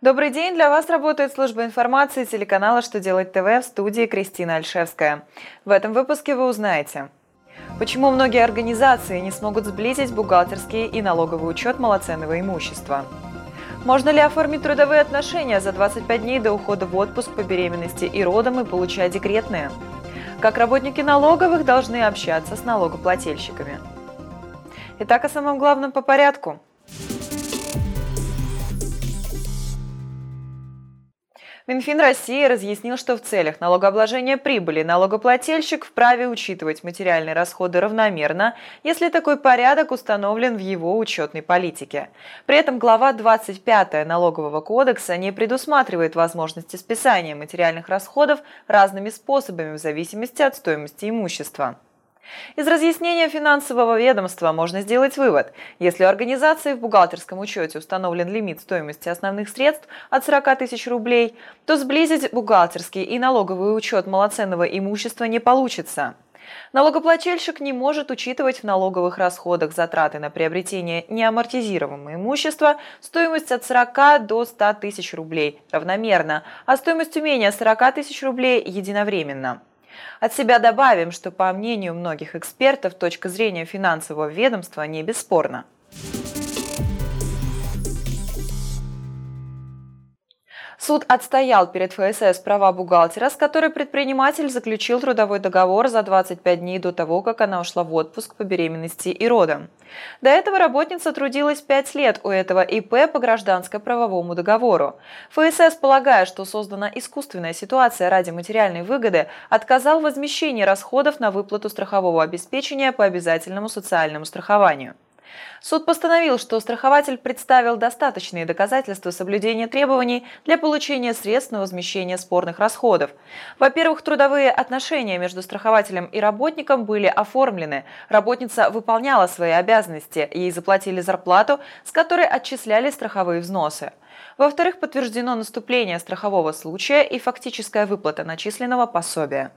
Добрый день! Для вас работает служба информации телеканала «Что делать ТВ» в студии Кристина Альшевская. В этом выпуске вы узнаете, почему многие организации не смогут сблизить бухгалтерский и налоговый учет малоценного имущества. Можно ли оформить трудовые отношения за 25 дней до ухода в отпуск по беременности и родам и получать декретные? Как работники налоговых должны общаться с налогоплательщиками? Итак, о самом главном по порядку – Минфин России разъяснил, что в целях налогообложения прибыли налогоплательщик вправе учитывать материальные расходы равномерно, если такой порядок установлен в его учетной политике. При этом глава 25 Налогового кодекса не предусматривает возможности списания материальных расходов разными способами в зависимости от стоимости имущества. Из разъяснения финансового ведомства можно сделать вывод. Если у организации в бухгалтерском учете установлен лимит стоимости основных средств от 40 тысяч рублей, то сблизить бухгалтерский и налоговый учет малоценного имущества не получится. Налогоплательщик не может учитывать в налоговых расходах затраты на приобретение неамортизируемого имущества стоимость от 40 до 100 тысяч рублей равномерно, а стоимость менее 40 тысяч рублей единовременно. От себя добавим, что по мнению многих экспертов, точка зрения финансового ведомства не бесспорна. Суд отстоял перед ФСС права бухгалтера, с которой предприниматель заключил трудовой договор за 25 дней до того, как она ушла в отпуск по беременности и родам. До этого работница трудилась 5 лет у этого ИП по гражданско-правовому договору. ФСС, полагая, что создана искусственная ситуация ради материальной выгоды, отказал в возмещении расходов на выплату страхового обеспечения по обязательному социальному страхованию. Суд постановил, что страхователь представил достаточные доказательства соблюдения требований для получения средств на возмещение спорных расходов. Во-первых, трудовые отношения между страхователем и работником были оформлены. Работница выполняла свои обязанности, ей заплатили зарплату, с которой отчисляли страховые взносы. Во-вторых, подтверждено наступление страхового случая и фактическая выплата начисленного пособия.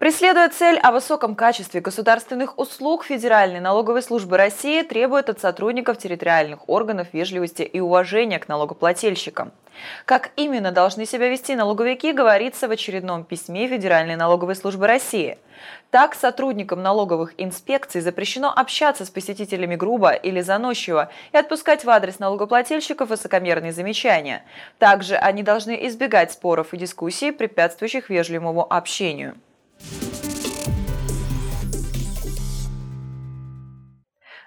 Преследуя цель о высоком качестве государственных услуг, Федеральной налоговой службы России требует от сотрудников территориальных органов вежливости и уважения к налогоплательщикам. Как именно должны себя вести налоговики, говорится в очередном письме Федеральной налоговой службы России. Так, сотрудникам налоговых инспекций запрещено общаться с посетителями грубо или заносчиво и отпускать в адрес налогоплательщиков высокомерные замечания. Также они должны избегать споров и дискуссий, препятствующих вежливому общению.